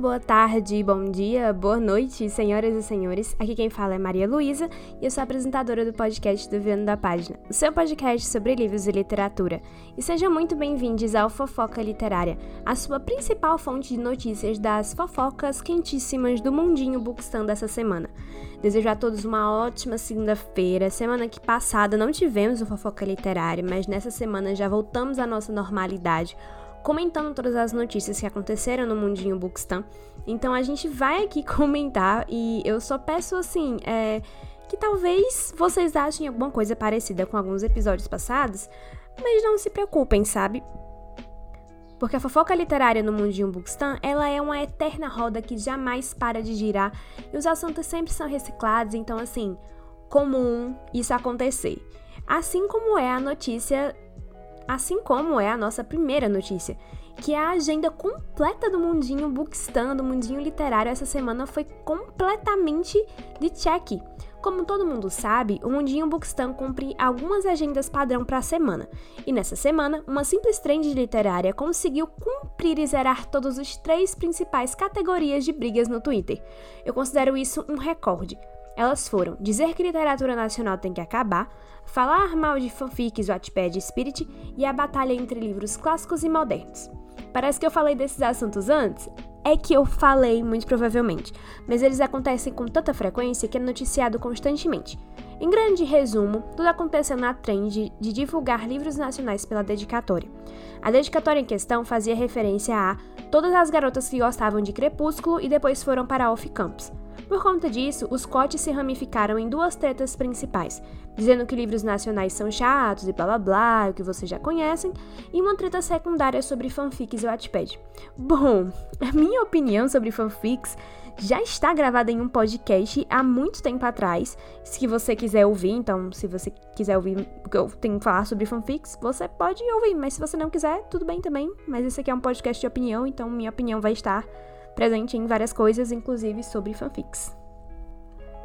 Boa tarde, bom dia, boa noite, senhoras e senhores. Aqui quem fala é Maria Luísa e eu sou apresentadora do podcast do Viano da Página, o seu podcast sobre livros e literatura. E sejam muito bem-vindos ao Fofoca Literária, a sua principal fonte de notícias das fofocas quentíssimas do mundinho Bookstan dessa semana. Desejo a todos uma ótima segunda-feira. Semana que passada não tivemos o Fofoca Literária, mas nessa semana já voltamos à nossa normalidade comentando todas as notícias que aconteceram no mundinho Bookstan. Então a gente vai aqui comentar e eu só peço assim, é, que talvez vocês achem alguma coisa parecida com alguns episódios passados, mas não se preocupem, sabe? Porque a fofoca literária no mundinho Bookstan, ela é uma eterna roda que jamais para de girar e os assuntos sempre são reciclados, então assim, comum isso acontecer. Assim como é a notícia assim como é a nossa primeira notícia, que é a agenda completa do mundinho Bookstan, do mundinho literário essa semana foi completamente de check. Como todo mundo sabe, o Mundinho Bookstan cumpre algumas agendas padrão para a semana. E nessa semana, uma simples trend literária conseguiu cumprir e zerar todas as três principais categorias de brigas no Twitter. Eu considero isso um recorde. Elas foram dizer que literatura nacional tem que acabar, falar mal de fanfics, Wattpad e Spirit e a batalha entre livros clássicos e modernos. Parece que eu falei desses assuntos antes? É que eu falei, muito provavelmente, mas eles acontecem com tanta frequência que é noticiado constantemente. Em grande resumo, tudo aconteceu na trend de divulgar livros nacionais pela dedicatória. A dedicatória em questão fazia referência a todas as garotas que gostavam de Crepúsculo e depois foram para Off Campus. Por conta disso, os cotes se ramificaram em duas tretas principais, dizendo que livros nacionais são chatos e blá blá blá, o que vocês já conhecem, e uma treta secundária sobre fanfics e Wattpad. Bom, a minha opinião sobre fanfics já está gravada em um podcast há muito tempo atrás. Se você quiser ouvir, então, se você quiser ouvir o que eu tenho que falar sobre fanfics, você pode ouvir, mas se você não quiser, tudo bem também. Mas esse aqui é um podcast de opinião, então minha opinião vai estar presente em várias coisas, inclusive sobre fanfics.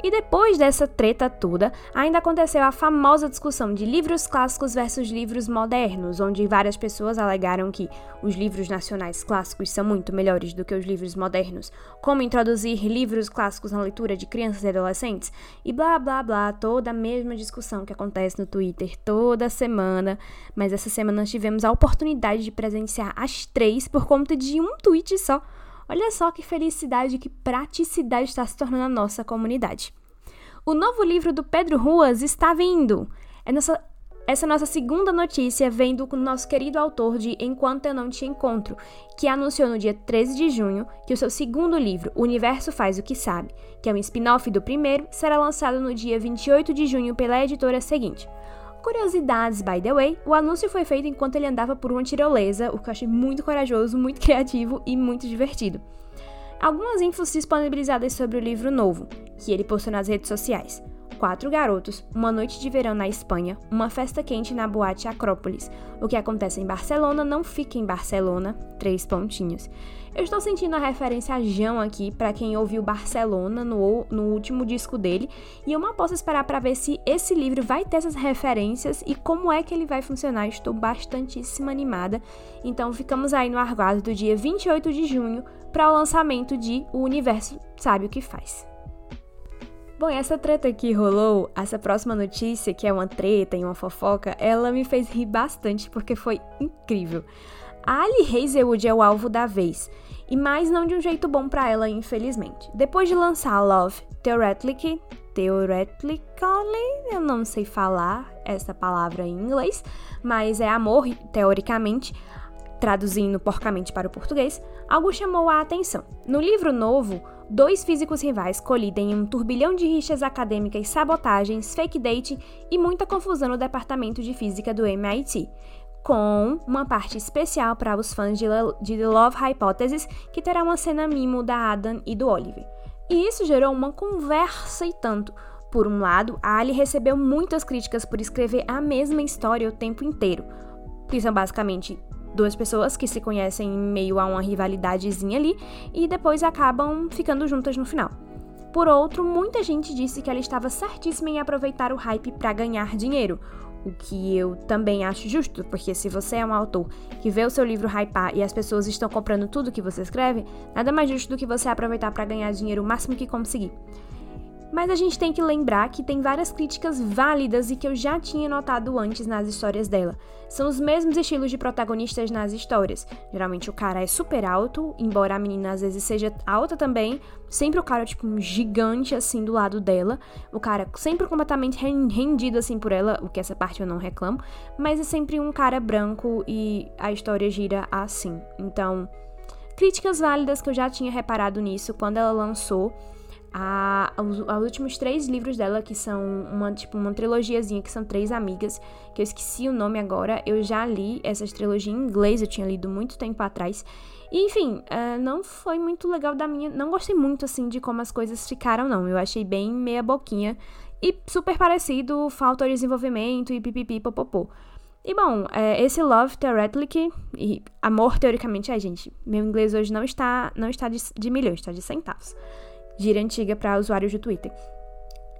E depois dessa treta toda, ainda aconteceu a famosa discussão de livros clássicos versus livros modernos, onde várias pessoas alegaram que os livros nacionais clássicos são muito melhores do que os livros modernos, como introduzir livros clássicos na leitura de crianças e adolescentes, e blá blá blá, toda a mesma discussão que acontece no Twitter toda semana, mas essa semana nós tivemos a oportunidade de presenciar as três por conta de um tweet só. Olha só que felicidade, que praticidade está se tornando a nossa comunidade. O novo livro do Pedro Ruas está vindo. É nossa, essa nossa segunda notícia vem do nosso querido autor de Enquanto Eu Não Te Encontro, que anunciou no dia 13 de junho que o seu segundo livro, O Universo Faz o que Sabe, que é um spin-off do primeiro, será lançado no dia 28 de junho pela editora seguinte. Curiosidades, by the way, o anúncio foi feito enquanto ele andava por uma tirolesa, o que eu achei muito corajoso, muito criativo e muito divertido. Algumas infos disponibilizadas sobre o livro novo, que ele postou nas redes sociais. Quatro garotos, uma noite de verão na Espanha, uma festa quente na boate Acrópolis. O que acontece em Barcelona não fica em Barcelona, três pontinhos. Eu estou sentindo a referência a João aqui, para quem ouviu Barcelona no, no último disco dele, e eu mal posso esperar para ver se esse livro vai ter essas referências e como é que ele vai funcionar. Estou bastantíssima animada. Então ficamos aí no aguardo do dia 28 de junho para o lançamento de O Universo Sabe o que Faz. Bom, essa treta que rolou, essa próxima notícia, que é uma treta e uma fofoca, ela me fez rir bastante porque foi incrível. A Ali Hazelwood é o alvo da vez e mais não de um jeito bom para ela, infelizmente. Depois de lançar Love Theoretically, Theoretically, eu não sei falar essa palavra em inglês, mas é amor, teoricamente, traduzindo porcamente para o português, algo chamou a atenção. No livro novo, dois físicos rivais colidem em um turbilhão de rixas acadêmicas, sabotagens, fake date e muita confusão no departamento de física do MIT com uma parte especial para os fãs de, de The Love Hypothesis, que terá uma cena mimo da Adam e do Oliver. E isso gerou uma conversa e tanto. Por um lado, a Ali recebeu muitas críticas por escrever a mesma história o tempo inteiro, que são basicamente duas pessoas que se conhecem em meio a uma rivalidadezinha ali e depois acabam ficando juntas no final. por outro, muita gente disse que ela estava certíssima em aproveitar o hype para ganhar dinheiro. O que eu também acho justo, porque se você é um autor que vê o seu livro hypar e as pessoas estão comprando tudo que você escreve, nada mais justo do que você aproveitar para ganhar dinheiro o máximo que conseguir. Mas a gente tem que lembrar que tem várias críticas válidas e que eu já tinha notado antes nas histórias dela. São os mesmos estilos de protagonistas nas histórias. Geralmente o cara é super alto, embora a menina às vezes seja alta também. Sempre o cara, tipo, um gigante assim do lado dela. O cara sempre completamente rendido assim por ela, o que essa parte eu não reclamo. Mas é sempre um cara branco e a história gira assim. Então, críticas válidas que eu já tinha reparado nisso quando ela lançou a, os, os, últimos três livros dela, que são uma, tipo, uma trilogiazinha, que são três amigas, que eu esqueci o nome agora, eu já li essas trilogias em inglês, eu tinha lido muito tempo atrás. E, enfim, uh, não foi muito legal da minha. Não gostei muito, assim, de como as coisas ficaram, não. Eu achei bem meia boquinha e super parecido, falta de desenvolvimento e pipipi popopô. E bom, é, esse Love Theoretically e amor teoricamente, ai gente, meu inglês hoje não está não está de, de milhões, está de centavos gíria antiga para usuários do Twitter.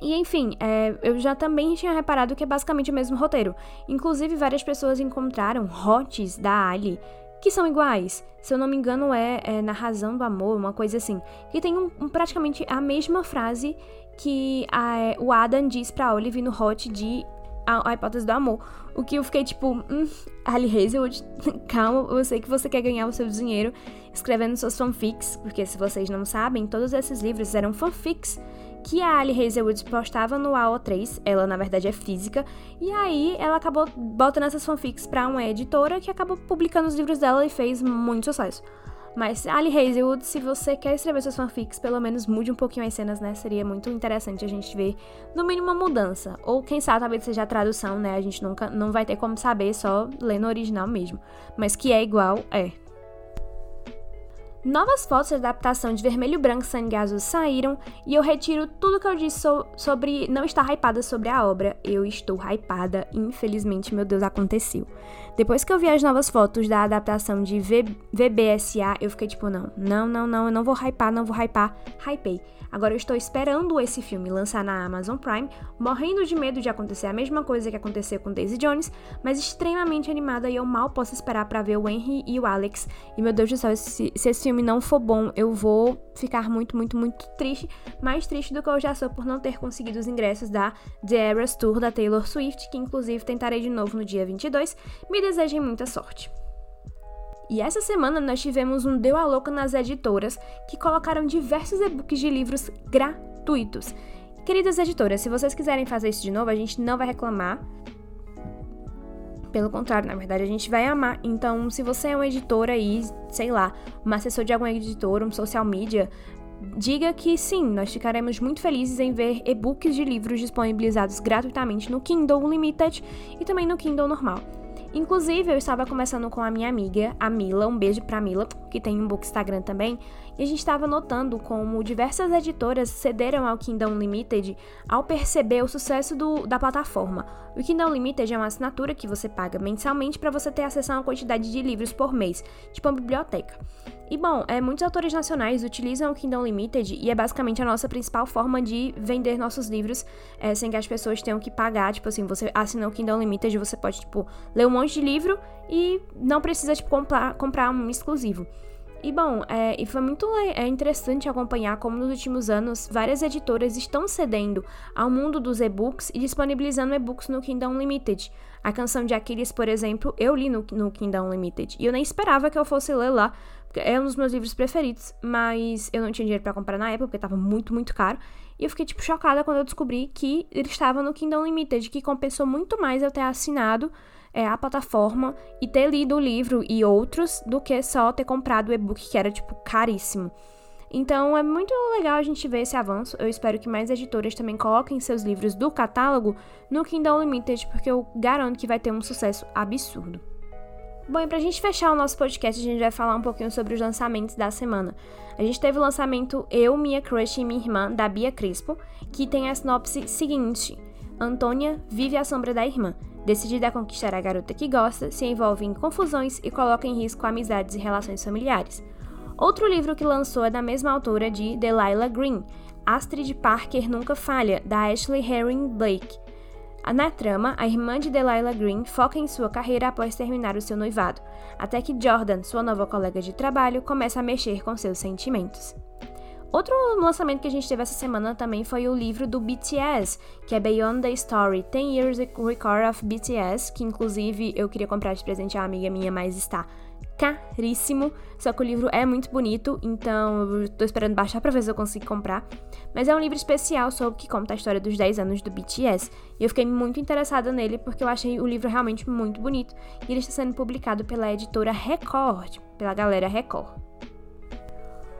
E enfim, é, eu já também tinha reparado que é basicamente o mesmo roteiro. Inclusive, várias pessoas encontraram hots da Ali que são iguais. Se eu não me engano, é, é Na Razão do Amor, uma coisa assim. Que tem um, um, praticamente a mesma frase que a, é, o Adam diz pra Olive no hot de a, a, hipótese do amor. O que eu fiquei tipo, hum, Ali Hazelwood, calma, eu sei que você quer ganhar o seu dinheiro escrevendo suas fanfics, porque se vocês não sabem, todos esses livros eram fanfics que a Ali Hazelwood postava no AO3, ela na verdade é física, e aí ela acabou botando essas fanfics pra uma editora que acabou publicando os livros dela e fez muito sucesso. Mas Ali Hazelwood, se você quer escrever seus fanfics, pelo menos mude um pouquinho as cenas, né? Seria muito interessante a gente ver, no mínimo, uma mudança. Ou quem sabe talvez seja a tradução, né? A gente nunca não vai ter como saber só lendo o original mesmo. Mas que é igual, é. Novas fotos da adaptação de Vermelho, Branco, Sangue Azul saíram e eu retiro tudo que eu disse so sobre não estar hypada sobre a obra. Eu estou hypada, infelizmente, meu Deus, aconteceu. Depois que eu vi as novas fotos da adaptação de v VBSA, eu fiquei tipo, não, não, não, não, eu não vou hypar, não vou hypar. Hypei. Agora eu estou esperando esse filme lançar na Amazon Prime, morrendo de medo de acontecer a mesma coisa que aconteceu com Daisy Jones, mas extremamente animada e eu mal posso esperar para ver o Henry e o Alex. E meu Deus do céu, se, se esse filme não for bom, eu vou ficar muito, muito, muito triste, mais triste do que eu já sou por não ter conseguido os ingressos da The Eras Tour da Taylor Swift, que inclusive tentarei de novo no dia 22. Me desejem muita sorte. E essa semana nós tivemos um Deu a Louca nas editoras que colocaram diversos e-books de livros gratuitos. Queridas editoras, se vocês quiserem fazer isso de novo, a gente não vai reclamar. Pelo contrário, na verdade, a gente vai amar. Então, se você é uma editora aí, sei lá, um assessor de alguma editora, um social media, diga que sim, nós ficaremos muito felizes em ver e-books de livros disponibilizados gratuitamente no Kindle Unlimited e também no Kindle normal. Inclusive, eu estava conversando com a minha amiga, a Mila, um beijo pra Mila, que tem um book Instagram também, e a gente estava notando como diversas editoras cederam ao Kindle Unlimited ao perceber o sucesso do, da plataforma. O Kindle Unlimited é uma assinatura que você paga mensalmente para você ter acesso a uma quantidade de livros por mês, tipo uma biblioteca. E bom, é, muitos autores nacionais utilizam o Kindle Unlimited e é basicamente a nossa principal forma de vender nossos livros é, sem que as pessoas tenham que pagar. Tipo assim, você assina o Kindle Unlimited, você pode, tipo, ler um monte de livro e não precisa, tipo, comprar, comprar um exclusivo. E bom, é, e foi muito é interessante acompanhar como nos últimos anos várias editoras estão cedendo ao mundo dos e-books e disponibilizando e-books no Kindle Unlimited. A canção de Aquiles, por exemplo, eu li no, no Kindle Unlimited e eu nem esperava que eu fosse ler lá, é um dos meus livros preferidos, mas eu não tinha dinheiro para comprar na época, porque tava muito, muito caro. E eu fiquei, tipo, chocada quando eu descobri que ele estava no Kindle Unlimited, que compensou muito mais eu ter assinado é, a plataforma e ter lido o livro e outros do que só ter comprado o e-book, que era, tipo, caríssimo. Então é muito legal a gente ver esse avanço. Eu espero que mais editoras também coloquem seus livros do catálogo no Kindle Unlimited, porque eu garanto que vai ter um sucesso absurdo. Bom, e pra gente fechar o nosso podcast, a gente vai falar um pouquinho sobre os lançamentos da semana. A gente teve o lançamento Eu, Minha Crush e Minha Irmã, da Bia Crispo, que tem a sinopse seguinte. Antônia vive à sombra da irmã. Decidida a conquistar a garota que gosta, se envolve em confusões e coloca em risco amizades e relações familiares. Outro livro que lançou é da mesma autora de Delilah Green, Astrid Parker Nunca Falha, da Ashley Herring Blake. Na trama, a irmã de Delilah Green foca em sua carreira após terminar o seu noivado, até que Jordan, sua nova colega de trabalho, começa a mexer com seus sentimentos. Outro lançamento que a gente teve essa semana também foi o livro do BTS, que é Beyond the Story, 10 Years Record of BTS, que inclusive eu queria comprar de presente a amiga minha, mas está caríssimo. Só que o livro é muito bonito, então eu tô esperando baixar pra ver se eu consigo comprar. Mas é um livro especial sobre que conta a história dos 10 anos do BTS. E eu fiquei muito interessada nele porque eu achei o livro realmente muito bonito. E ele está sendo publicado pela editora Record, pela galera Record.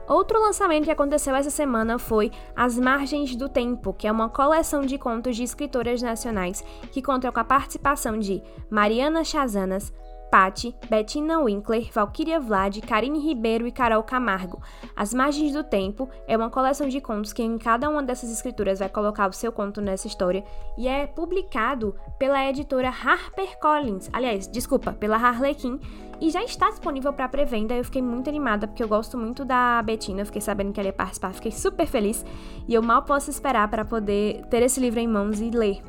Outro lançamento que aconteceu essa semana foi As Margens do Tempo, que é uma coleção de contos de escritoras nacionais que conta com a participação de Mariana Chazanas, Patti, Bettina Winkler, Valkyria Vlad, Karine Ribeiro e Carol Camargo. As Margens do Tempo é uma coleção de contos que em cada uma dessas escrituras vai colocar o seu conto nessa história e é publicado pela editora HarperCollins, aliás, desculpa, pela Harlequin, e já está disponível para pré-venda. Eu fiquei muito animada porque eu gosto muito da Bettina, fiquei sabendo que ela ia participar, fiquei super feliz e eu mal posso esperar para poder ter esse livro em mãos e ler.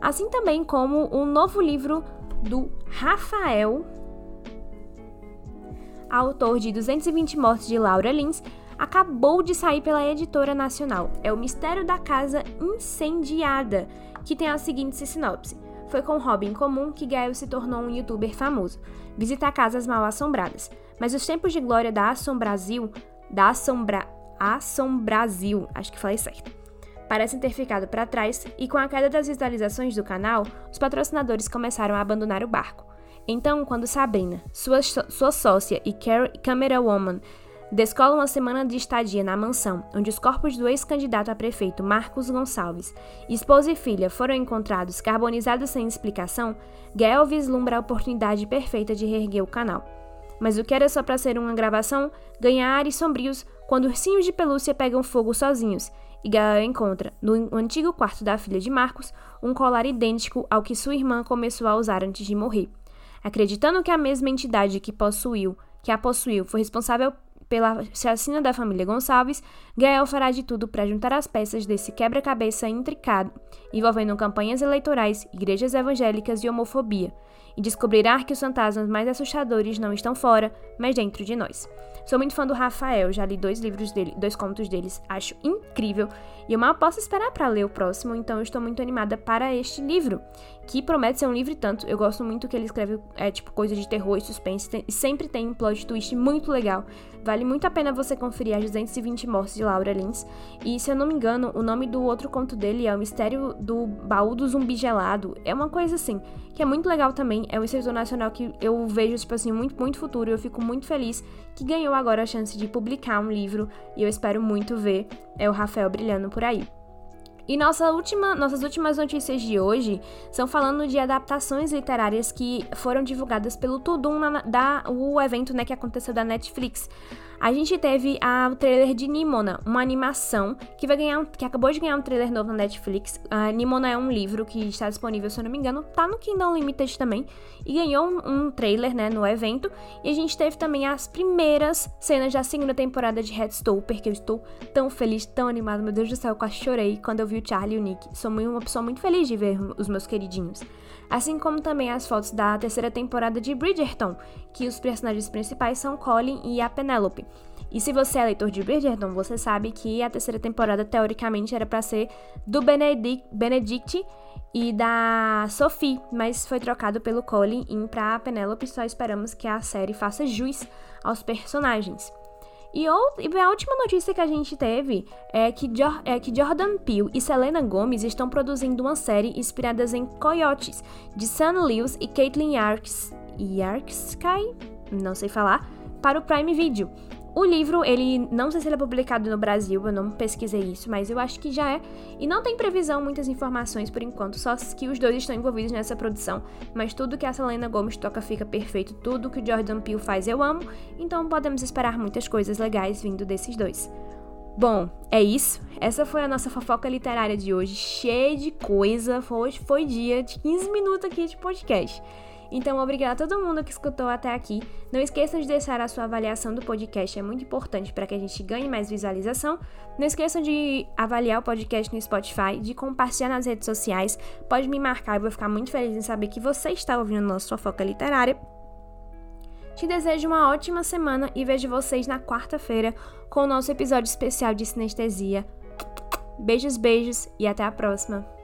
Assim também como um novo livro do Rafael, autor de 220 Mortes de Laura Lins, acabou de sair pela editora nacional. É O Mistério da Casa Incendiada, que tem a seguinte sinopse. Foi com Robin comum que Gael se tornou um youtuber famoso. Visita casas mal assombradas. Mas os tempos de glória da Brasil, da Assombra... Brasil, acho que falei certo parecem ter ficado para trás e com a queda das visualizações do canal, os patrocinadores começaram a abandonar o barco. Então, quando Sabrina, sua, sua sócia e camera woman descolam uma semana de estadia na mansão, onde os corpos do ex-candidato a prefeito Marcos Gonçalves, esposa e filha foram encontrados carbonizados sem explicação, Gael vislumbra a oportunidade perfeita de reerguer o canal. Mas o que era só para ser uma gravação ganha ares sombrios quando ursinhos de pelúcia pegam fogo sozinhos e Gael encontra, no antigo quarto da filha de Marcos, um colar idêntico ao que sua irmã começou a usar antes de morrer. Acreditando que a mesma entidade que possuiu, que a possuiu, foi responsável pela chacina da família Gonçalves, Gael fará de tudo para juntar as peças desse quebra-cabeça intricado, envolvendo campanhas eleitorais, igrejas evangélicas e homofobia, e descobrirá que os fantasmas mais assustadores não estão fora, mas dentro de nós. Sou muito fã do Rafael, já li dois livros dele, dois contos deles, acho incrível. E eu mal posso esperar para ler o próximo, então eu estou muito animada para este livro, que promete ser um livro e tanto. Eu gosto muito que ele escreve é tipo coisa de terror e suspense e sempre tem um plot twist muito legal. Vale muito a pena você conferir as 220 mortes de Laura Lins. E se eu não me engano, o nome do outro conto dele é O Mistério do Baú do Zumbi Gelado. É uma coisa assim, que é muito legal também. É um escritor nacional que eu vejo, tipo assim, muito, muito futuro. Eu fico muito feliz que ganhou agora a chance de publicar um livro. E eu espero muito ver é o Rafael brilhando por aí. E nossa última, nossas últimas notícias de hoje são falando de adaptações literárias que foram divulgadas pelo Tudum, na, da, o evento né, que aconteceu da Netflix. A gente teve a, o trailer de Nimona, uma animação que vai ganhar, que acabou de ganhar um trailer novo na Netflix. A Nimona é um livro que está disponível, se eu não me engano, tá no Kindle Unlimited também e ganhou um, um trailer, né, no evento. E a gente teve também as primeiras cenas da segunda temporada de Headstopper, que eu estou tão feliz, tão animada, meu Deus do céu, eu quase chorei quando eu vi o Charlie e o Nick. Sou uma pessoa muito feliz de ver os meus queridinhos assim como também as fotos da terceira temporada de Bridgerton, que os personagens principais são Colin e a Penelope. E se você é leitor de Bridgerton, você sabe que a terceira temporada teoricamente era para ser do Benedict, Benedict e da Sophie, mas foi trocado pelo Colin e para Penelope. Só esperamos que a série faça jus aos personagens. E, a última notícia que a gente teve é que, é que Jordan Peele e Selena Gomez estão produzindo uma série inspiradas em Coyotes, de Sam Lewis e Caitlin Yarks, Yarksky, não sei falar, para o Prime Video. O livro, ele não sei se ele é publicado no Brasil, eu não pesquisei isso, mas eu acho que já é. E não tem previsão, muitas informações por enquanto, só que os dois estão envolvidos nessa produção. Mas tudo que a Selena Gomes toca fica perfeito, tudo que o Jordan Peele faz eu amo, então podemos esperar muitas coisas legais vindo desses dois. Bom, é isso. Essa foi a nossa fofoca literária de hoje, cheia de coisa. Hoje foi dia de 15 minutos aqui de podcast. Então, obrigada a todo mundo que escutou até aqui. Não esqueçam de deixar a sua avaliação do podcast, é muito importante para que a gente ganhe mais visualização. Não esqueçam de avaliar o podcast no Spotify, de compartilhar nas redes sociais. Pode me marcar, eu vou ficar muito feliz em saber que você está ouvindo nossa fofoca literária. Te desejo uma ótima semana e vejo vocês na quarta-feira com o nosso episódio especial de sinestesia. Beijos, beijos e até a próxima!